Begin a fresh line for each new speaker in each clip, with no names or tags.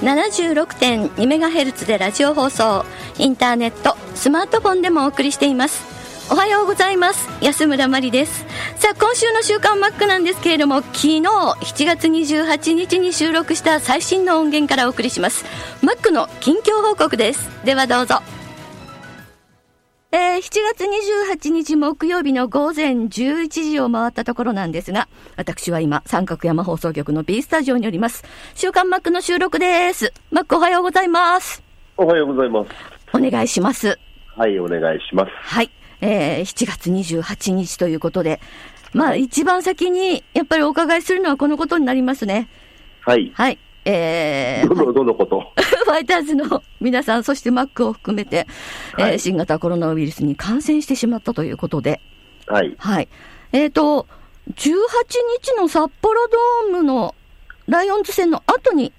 76.2MHz でラジオ放送インターネットスマートフォンでもお送りしています。おはようございます。安村麻里です。さあ今週の週刊マックなんですけれども昨日7月28日に収録した最新の音源からお送りします。マックの近況報告です。ではどうぞ。えー、7月28日木曜日の午前11時を回ったところなんですが、私は今、三角山放送局の B スタジオにおります。週刊マックの収録です。マックおはようございます。
おはようございます。
お願いします。
はい、お願いします。
はい。えー、7月28日ということで、まあ、一番先に、やっぱりお伺いするのはこのことになりますね。
はい。
はい。えー、
どの、どのこと？
ファイターズの皆さん、そしてマックを含めて、
はい
えー新型コロナウイルスに感染してしまったということで、
はい。
はい。えっ、と、18日の札幌ドームのライオンズ戦の後に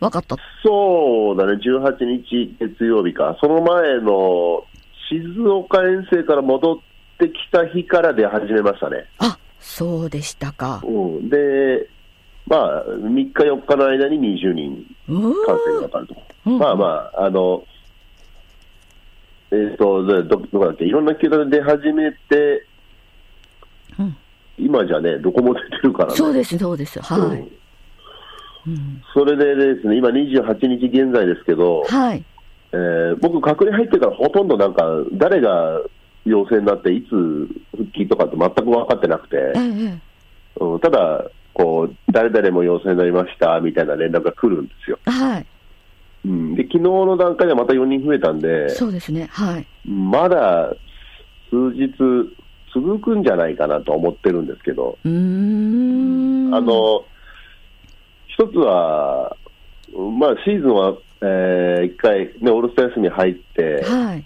分かった。
そうだね、18日月曜日か。その前の静岡遠征から戻ってきた日から出始めましたね。
あ、そうでしたか。
うん。で、まあ、3日4日の間に20人感染がかかると。
うん
まあまあ、あの、えっ、と、ど、どこだっけ、いろんな球団で出始めて、
うん
今じゃね、どこも出てるからね。
そうです、そうです。はい。
うん
うん
それでですね、今28日現在ですけど、
はい。
えー僕、隔離入ってからほとんどなんか、誰が陽性になって、いつ復帰とかって全く分かってなくて、
ええ
うん、ただ、こう、誰々も陽性になりましたみたいな連絡が来るんですよ。
ええはい。
うん、で、昨日の段階ではまた4人増えたんで、
そうですね。はい。
まだ数日続くんじゃないかなと思ってるんですけど、
うーん。
あ、の、一つは、まあ、シーズンは、えー一回、ね、オールスター休み入って、
はい。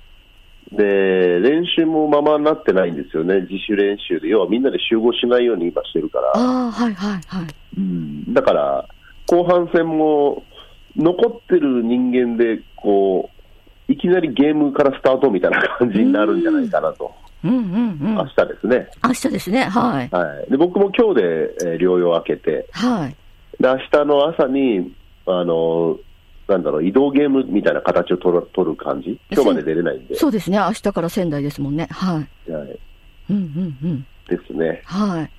で、練習もままになってないんですよね、自主練習で、要はみんなで集合しないように今してるから、
ああ、はい、はい、はい。
うん、だから、後半戦も残ってる人間で、こう、いきなりゲームからスタートみたいな感じになるんじゃないかなと、
うん、うん、うん。
明日ですね。
明日ですね。はい。
はい、で僕も今日で、えー療養明けて、
はい。
で明日の朝に、あのなんだろう、移動ゲームみたいな形を取る取る感じ、今日まで出れないんで、
そうですね。明日から仙台ですもんね。はい。
はい、
うん、うん、うん。
ですね。
はい。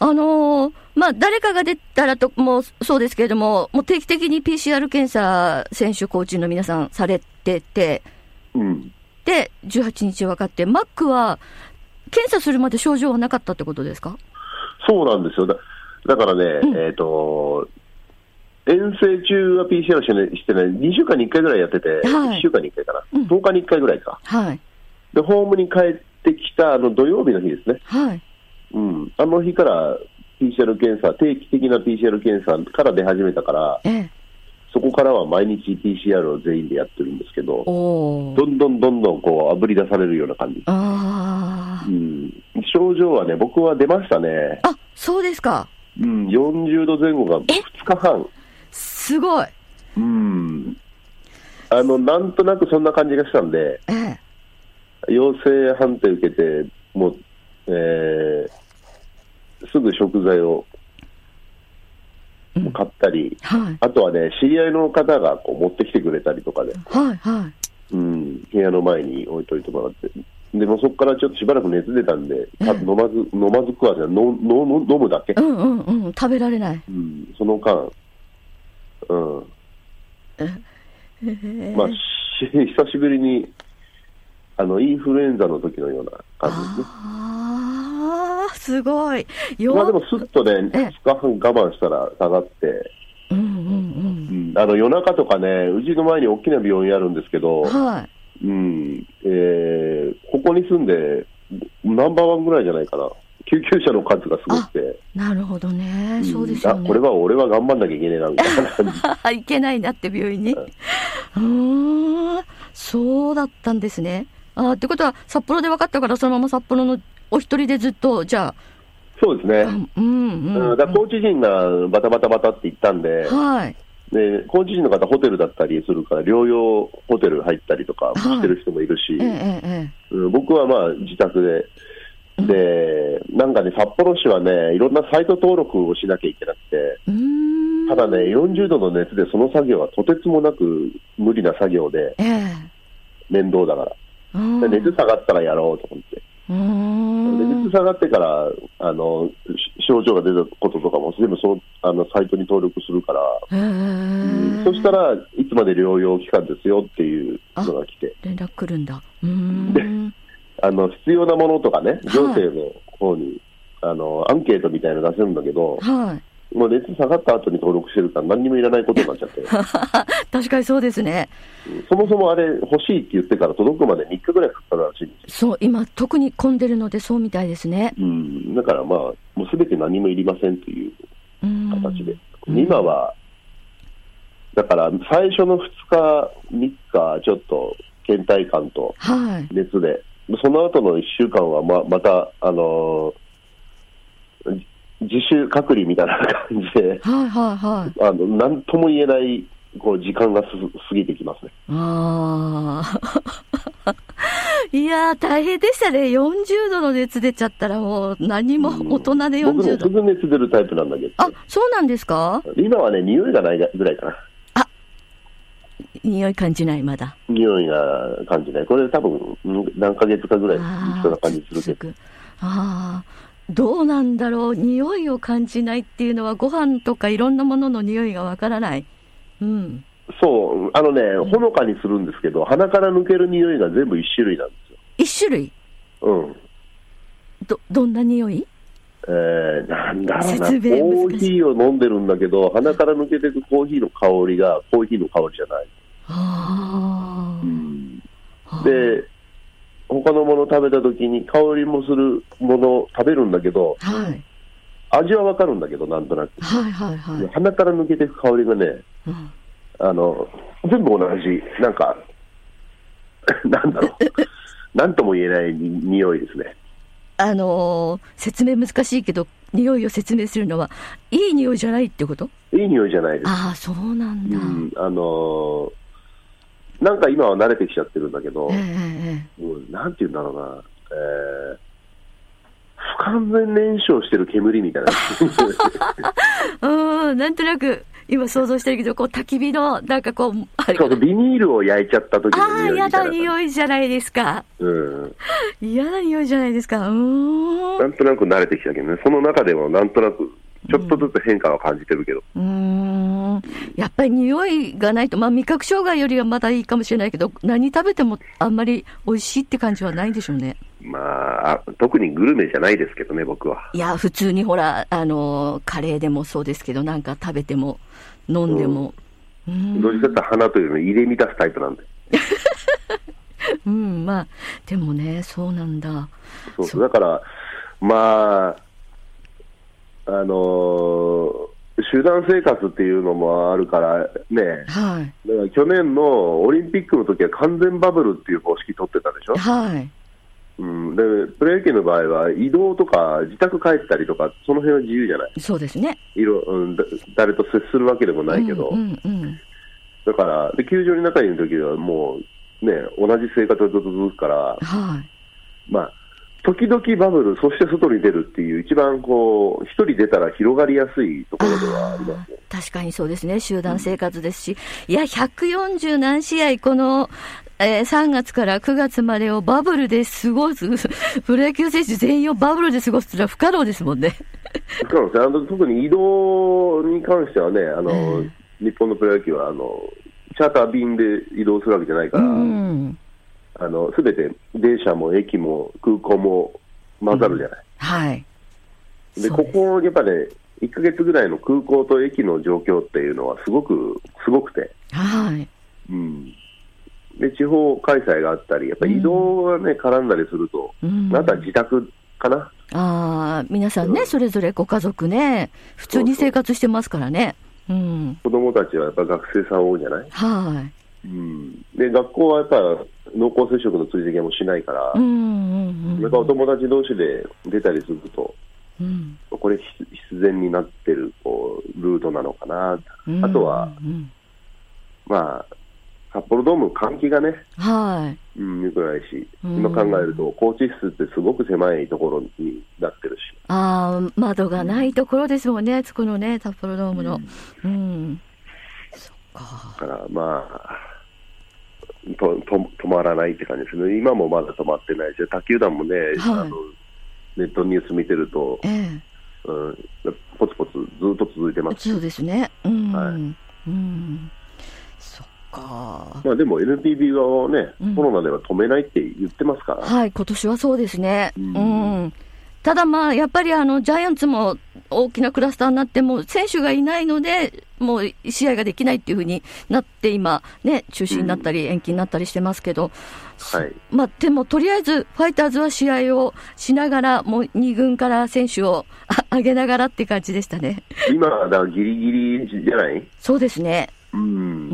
あのーまあ、誰かが出たらと、もうそうですけれども、もう定期的に PCR 検査、選手、コーチの皆さんされてて、
うん、
で、18日分かって、マックは、検査するまで症状はなかったってことですか？
そうなんですよ、だだからね、
うん
えっ、と、遠征中は PCR して,、ね、してない、2週間に1回ぐらいやってて、
はい
1週間に1回かな、
うん
10日に1回ぐらいか、
はい。
でホームに帰ってきたあの土曜日の日ですね、
はい。
うん、あの日から PCR 検査、定期的な PCR 検査から出始めたから、
ええ。
そこからは毎日 PCR を全員でやってるんですけど。どんどんどんどんこうあぶり出されるような感じ。
あー。
うん、症状はね、僕は出ましたね、
あ、そうですか。
うん、40度前後が2日半、
すごい。
うん、あのなんとなくそんな感じがしたんで、
ええ。
陽性判定受けて、もう、えーすぐ食材を
うん
買ったり、
はい。
あとはね、知り合いの方がこう持ってきてくれたりとかで、
はい、はい。
うん、部屋の前に置いといてもらって、でもそこからちょっとしばらく熱出たんで、飲まず飲まず食わず飲飲むだけ、
うんうんうん。食べられない。
うん、その間、うん、まあ、し久しぶりに、あの、インフルエンザの時のような感じですね。
ああ、すごい。よ
まあでも、すっとね、
え
2日半我慢したら下がって、
うんうん
うんあの夜中とかね、うちの前に大きな病院あるんですけど、
うん。はい。
うんえーここに住んで、ナンバーワンぐらいじゃないかな、救急車の数がすごくて、
なるほどね。そうです
あ
よね。
これは俺は頑張んなきゃいけねえなみたいな。
いけないなって病院に。うーん、そうだったんですね。あーってことは、札幌で分かったから、そのまま札幌のお一人でずっと、じゃ
そうですね
あ、。うん、うん、
うん、だコーチ陣がバタバタバタって言ったんで、
はい。
でコーチ陣の方、ホテルだったりするから、療養ホテル入ったりとかしてる人もいるし、
ええ、ええ、
うん僕はまあ自宅で、で、なんかね、札幌市はね、いろんなサイト登録をしなきゃいけなくて。ただね、40度の熱でその作業はとてつもなく無理な作業で、
ええ。
面倒だから。熱下がったらやろうと思って。熱下がってから、あの、し症状が出たこととかも全部その、あの、サイトに登録するから。そしたらいつまで療養期間ですよっていうのが来て、
連絡来るんだ。
あの、必要なものとかね、行政の方に、あの、アンケートみたいなの出せるんだけど、
はい。
もう熱下がった後に登録してるから何にもいらないことになっちゃって、
確かにそうですね。
そもそもあれ欲しいって言ってから届くまで3日ぐらいかかるらしいんですよ。
そう、今、特に混んでるので、そうみたいですね。
うん、だからまあ、もうすべて何もいりませんという。形で。今は、だから最初の2日、3日、ちょっと倦怠感と
はい。
その後の1週間はままた、あのー自主隔離みたいな感じで、
はいはいはい。
あのなんとも言えないこう時間がす過ぎてきますね。
ああ。いやー、大変でしたね。40度の熱出ちゃったらもう何も大人で
僕ね、
40度。
すぐ熱出るタイプなんだけど、
あ、そうなんですか？
今はね、匂いがないぐらいかな。
匂い感じない、まだ。
匂いが感じない。これ多分、うん何ヶ月かぐらい
あ
そんな感じするけど。
ぐああ。どうなんだろう。匂いを感じないっていうのは、ご飯とかいろんなものの匂いがわからない。うん。
そう、あのね、ほのかにするんですけど、鼻から抜ける匂いが全部一種類なんですよ。
一種類？
うん。
ど、どんな匂い？
えー、なんだろうな、コーヒーを飲んでるんだけど、鼻から抜けていくコーヒーの香りがコーヒーの香りじゃない。
ああ。
で、他のもの食べた時に香りもするものを食べるんだけど、
はい。
味はわかるんだけど、なんとなく。
はいはいはい。
鼻から抜けていく香りがね、
うん
あの、全部同じ、なんか、なんだろう、なんとも言えないに匂いですね。
あのー説明難しいけど、匂いを説明するのは、いい匂いじゃないってこと？
いい匂いじゃないです。
ああ、そうなんだ。
うん、あのーなんか今は慣れてきちゃってるんだけど、
ええええ
うんなんて言うんだろうな、えー不完全燃焼してる煙みたいな。
うん、なんとなく、今想像してるけど、こう、焚き火の、なんかこう、あれ
そうビニールを焼いちゃった時の
ああ、やだ
匂いみたいな。
匂いじゃないですか。
うん。
嫌な匂いじゃないですか。うー。
なんんとなく慣れてきたけどね、その中でもなんとなく、ちょっとずつ変化は感じてるけど、
うーん。やっぱり匂いがないと、まあ味覚障害よりはまだいいかもしれないけど、何食べてもあんまり美味しいって感じはないんでしょうね。
まあ、あ特にグルメじゃないですけどね、僕は。
いや、普通にほら、あの、カレーでもそうですけど、なんか食べても、飲んでも。うん、
どっちかって花というよりも入れ満たすタイプなんで。
うん、まあ、でもね、そうなんだ。
そうそうだから、まあ、あのー集団生活っていうのもあるからね、
はい。
だから去年のオリンピックの時は完全バブルっていう方式取ってたでしょ、
はい。
うん、でプロ野球の場合は移動とか自宅帰ったりとか、その辺は自由じゃない、
そうですね。
いろうん、だ誰と接するわけでもないけど、
うんうんうん。
だからで、球場に中にいる時はもう、ね、同じ生活がずっと続くから、
はい。
まあ、時々バブル、そして外に出るっていう、一番こう、一人出たら広がりやすいところではあります
確かにそうですね。集団生活ですし。いや、140何試合、この、えー3月から9月までをバブルで過ごす、プロ野球選手全員をバブルで過ごすってのは不可能ですもんね。
そうなんですねあの特に移動に関してはね、あの、
え
日本のプロ野球は、あの、チャーター便で移動するわけじゃないから、
うん。
あの、すべて電車も駅も空港も混ざるじゃない。
はい。
で、
そう
ここ、やっぱね、1ヶ月ぐらいの空港と駅の状況っていうのはすごく、すごくて、
はい。
うん。で、地方開催があったり、やっぱり移動がね、絡んだりすると、
うん
あとは自宅かな。
ああ、皆さんね、
うん
それぞれご家族ね、普通に生活してますからね。うん。
子供たちはやっぱ学生さん多いじゃない
は
うん。で、学校はやっぱ濃厚接触の追跡もしないから
い。う、んうんうん。
やっぱお友達同士で出たりすると、
うん。
これ必必然になってるこうルートなのかな。
うん
あとは、
うん
まあ、札幌ドームの換気がね、
はい。
うん、良くないし、
うん
今考えると、コーチ室ってすごく狭いところになってるし、
ああ、窓がないところですもんね、そこのね、札幌ドームの。うん。そっか。
だからまあ、とと止まらないって感じですね、今もまだ止まってないし、他球団もね、
はい
あのネットニュース見てると、
ええ。
うん、ポツポツずっと続いてます。
そうですね。うん。
はい
うん。そっか。
まあ、でも NPB 側はね、
うん
コロナでは止めないって言ってますから、
はい、今年はそうですね。
う
うんん。ただまあ、やっぱりあの、ジャイアンツも大きなクラスターになっても、選手がいないので、もう試合ができないっていうふうになって、今、ね、中止になったり、延期になったりしてますけど、
はい、
まあ、でも、とりあえず、ファイターズは試合をしながら、もう2軍から選手をあ上げながらって感じでしたね。
今、だからギリギリじゃない、
そうですね。
うん
う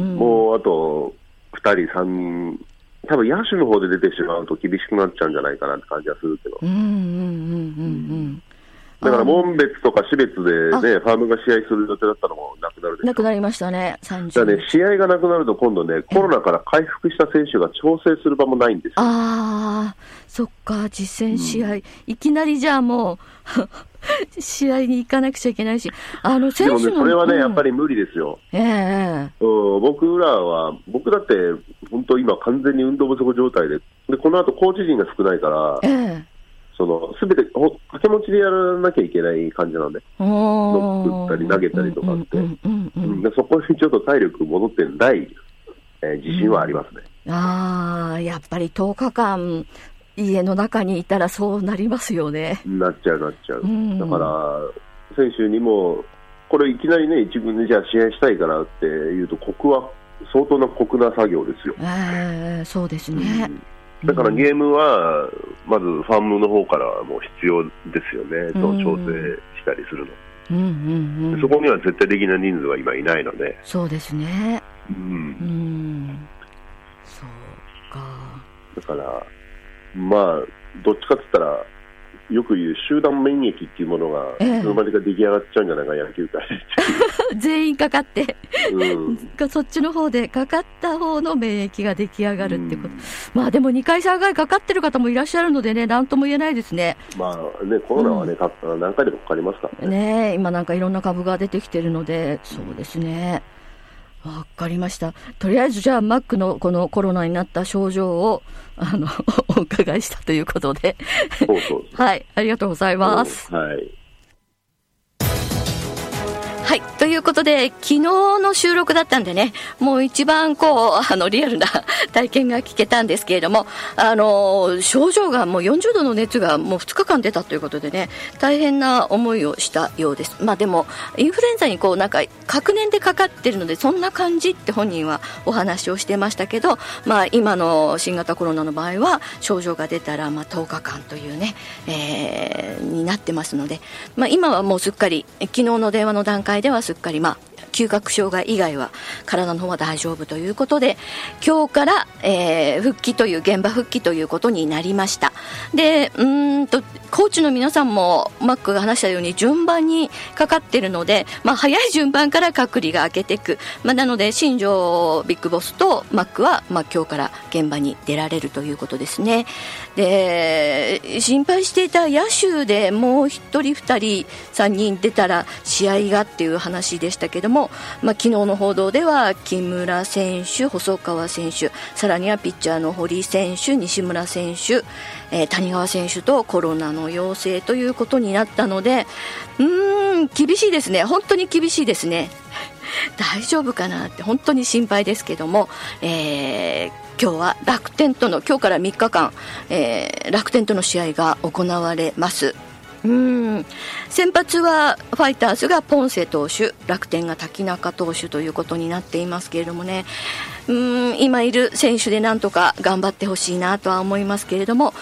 ん
もうあと2人、3人、多分野手の方で出てしまうと厳しくなっちゃうんじゃないかなって感じはするけど、
うん、うん、うん、うん、うん。
だから
あ
門別とか標別でね、ファームが試合する予定だったのもなくなるでしょ。
なくなりましたね、
だから
30
ね、試合がなくなると今度ね、コロナから回復した選手が調整する場もないんですよ。
ああ、そっか、実戦試合、いきなりじゃあもう、試合に行かなくちゃいけないし、あの
でもね。それはね、
うん。
やっぱり無理ですよ。
ええ。
うん、僕らは、僕だって、本当、今、完全に運動不足状態で、でこの後コーチ陣が少ないから
え、え
そのすべてほ掛け持ちでやらなきゃいけない感じなんで、ノック打ったり投げたりとかってそこにちょっと体力戻ってない、えー自信はありますね。
ああ、やっぱり10日間、家の中にいたらそうなりますよね。
なっちゃう、なっちゃう。
うん
だから、選手にも、これいきなりね、一軍でじゃあ試合したいからっていうと、酷は、相当な酷な作業ですよ。
ええそうですね。
だからゲームは、まずファームの方からもう必要ですよね、その調整したりするの、
うんうんうん。
そこには絶対的な人数が今いないので、
そうですね。
う、
うんん。そうか。
だから、まあ、どっちかって言ったら、よく言う集団免疫っていうものが、
ええ。
いつの間にか出来上がっちゃうんじゃないか、野球界
全員かかって。
で。うん。
がそっちの方でかかった方の免疫が出来上がるってこと、まあでも2回、3回かかってる方もいらっしゃるのでね、なんとも言えないですね、
まあね、コロナはね、か何回でもかかりますからね。
ねえ今なんかいろんな株が出てきてるので、そうですね、わかりました、とりあえずじゃあ、マックのこのコロナになった症状をあの お伺いしたということで、
そうそう
はい、ありがとうございます。
はい。
はい。ということで、昨日の収録だったんでね、もう一番こう、あの、リアルな体験が聞けたんですけれども、あの、症状がもう40度の熱がもう2日間出たということでね、大変な思いをしたようです。まあでも、インフルエンザにこう、なんか、確年でかかってるので、そんな感じって本人はお話をしてましたけど、まあ今の新型コロナの場合は、症状が出たら、まあ10日間というね、えーになってますので、まあ今はもうすっかり、昨日の電話の段階ではすっかり、まあ、嗅覚障害以外は体の方は大丈夫ということで今日から、えー復帰という現場復帰ということになりました。でうーんとコーチの皆さんもマックが話したように順番にかかってるので、まあ、早い順番から隔離が明けていく、まあ、なので新庄ビッグボスとマックは、まあ、今日から現場に出られるということですね。で心配していた野手でもう1人2人3人出たら試合がっていう話でしたけども、まあ、昨日の報道では木村選手、細川選手さらにはピッチャーの堀選手西村選手、えー谷川選手とコロナの陽性ということになったのでうーん厳しいですね本当に厳しいですね。大丈夫かなって本当に心配ですけども、えー、今日は楽天との今日から3日間、えー、楽天との試合が行われますうん。先発はファイターズがポンセ投手楽天が滝中投手ということになっていますけれどもね。うん今いる選手でなんとか頑張ってほしいなとは思いますけれども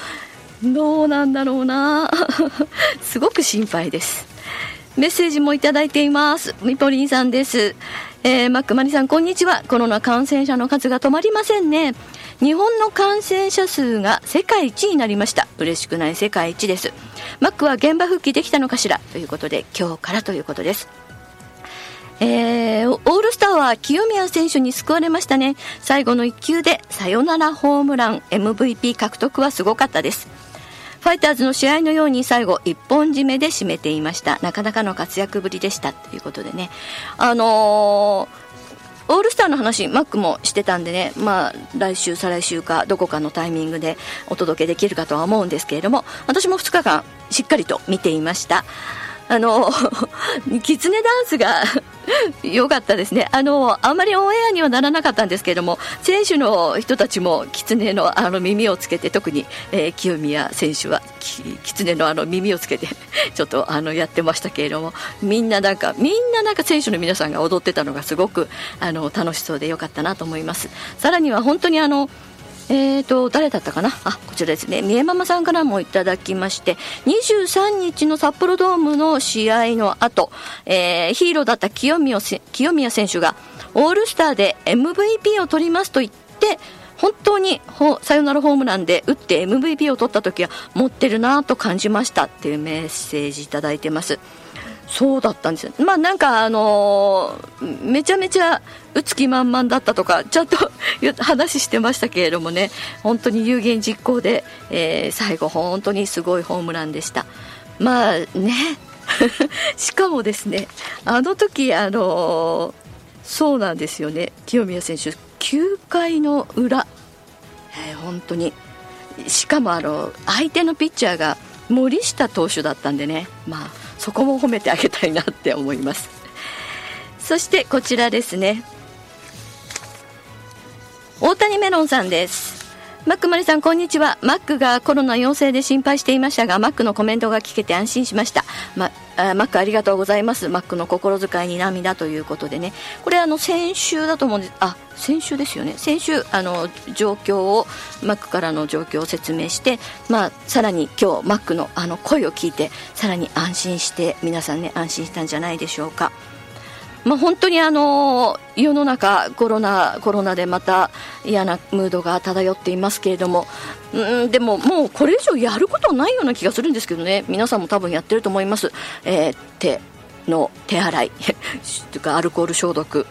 どうなんだろうな。すごく心配です。メッセージもいただいています。みぽりんさんです。えー、マックマリさんこんにちは。コロナ感染者の数が止まりませんね。日本の感染者数が世界一になりました。嬉しくない世界一です。マックは現場復帰できたのかしらということで今日からということです。えー、オールスターは清宮選手に救われましたね。最後の1球でサヨナラホームラン。MVP 獲得はすごかったです。ファイターズの試合のように最後一本締めで締めていました。なかなかの活躍ぶりでした。ということでね。あのーオールスターの話、マックもしてたんでね、まあ、来週、再来週か、どこかのタイミングでお届けできるかとは思うんですけれども、私も2日間、しっかりと見ていました。あの、キツネダンスが 良かったですね。あの、あまりオンエアにはならなかったんですけれども、選手の人たちもキツネのあの耳をつけて、特に、えー、清宮選手はキツネのあの耳をつけて ちょっとあのやってましたけれども、みんななんか、みんななんか選手の皆さんが踊ってたのがすごくあの楽しそうで良かったなと思います。さらには本当にあの、えーと、誰だったかな？あこちらですね三重ママさんからもいただきまして23日の札幌ドームの試合の後、えー、ヒーローだった清宮清宮選手がオールスターで MVP を取りますと言って本当にサヨナラホームランで打って MVP を取った時は持ってるなと感じましたっていうメッセージいただいてます。そうだったんですよ。まあなんかあのー、めちゃめちゃ打つ気満々だったとか、ちゃんと 話してましたけれどもね、本当に有言実行で、えー、最後本当にすごいホームランでした。まあね、しかもですね、あの時あのー、そうなんですよね、清宮選手、9回の裏、えー、本当に、しかもあの相手のピッチャーが森下投手だったんでね、まあそこも褒めてあげたいなって思います。そしてこちらですね。大谷メロンさんです。マックマリさん、こんにちは。マックがコロナ陽性で心配していましたが、マックのコメントが聞けて安心しました。ま、あマックありがとうございます。マックの心遣いに涙ということでね。これあの、先週だと思うんです。あ、先週ですよね。先週、あの、状況を、マックからの状況を説明して、まあ、さらに今日、マックのあの声を聞いて、さらに安心して、皆さんね、安心したんじゃないでしょうか。まあ、本当にあの世の中コロナコロナでまた嫌なムードが漂っていますけれども、うん、でももうこれ以上やることないような気がするんですけどね。皆さんも多分やってると思います、えー、手の手洗い とかアルコール消毒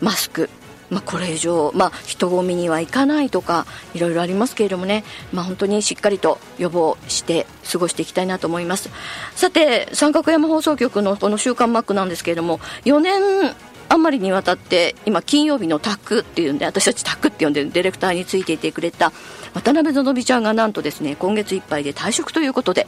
マスク。まあ、これ以上、まあ、人混みには行かないとかいろいろありますけれどもね、まあ、本当にしっかりと予防して過ごしていきたいなと思います。さて三角山放送局のこの「週刊マック」なんですけれども4年あんまりにわたって今金曜日のタックっていうんで私たちタックって呼んでるディレクターについていてくれた渡辺のちゃんがなんとですね今月いっぱいで退職ということで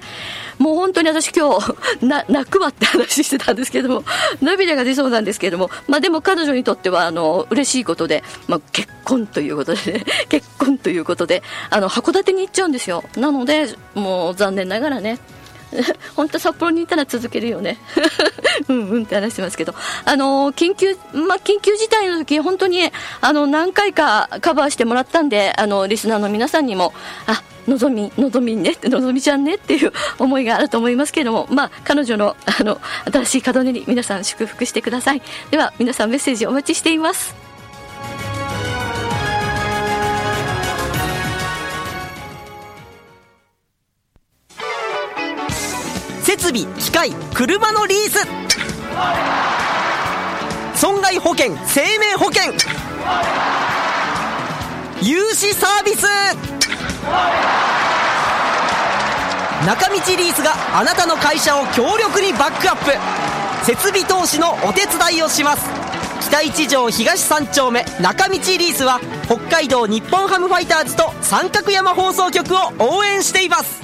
もう本当に私今日な泣くわって話してたんですけども 涙が出そうなんですけどもまあでも彼女にとってはあの嬉しいことで、まあ、結婚ということで、ね、結婚ということであの函館に行っちゃうんですよ。なのでもう残念ながらね 本当札幌にいたら続けるよね うんうんって話してますけどあの緊急ま緊急事態の時本当にあの何回かカバーしてもらったんであのリスナーの皆さんにもあのぞみ、のぞみね、のぞみちゃんねっていう 思いがあると思いますけれども、まあ、彼女の、あの、新しい門出に皆さん祝福してください。では、皆さんメッセージお待ちしています。
備機械車のリース。損害保険生命保険。融資サービス。中道リースがあなたの会社を強力にバックアップ。設備投資のお手伝いをします。北一条東三丁目中道リースは北海道日本ハムファイターズと三角山放送局を応援しています。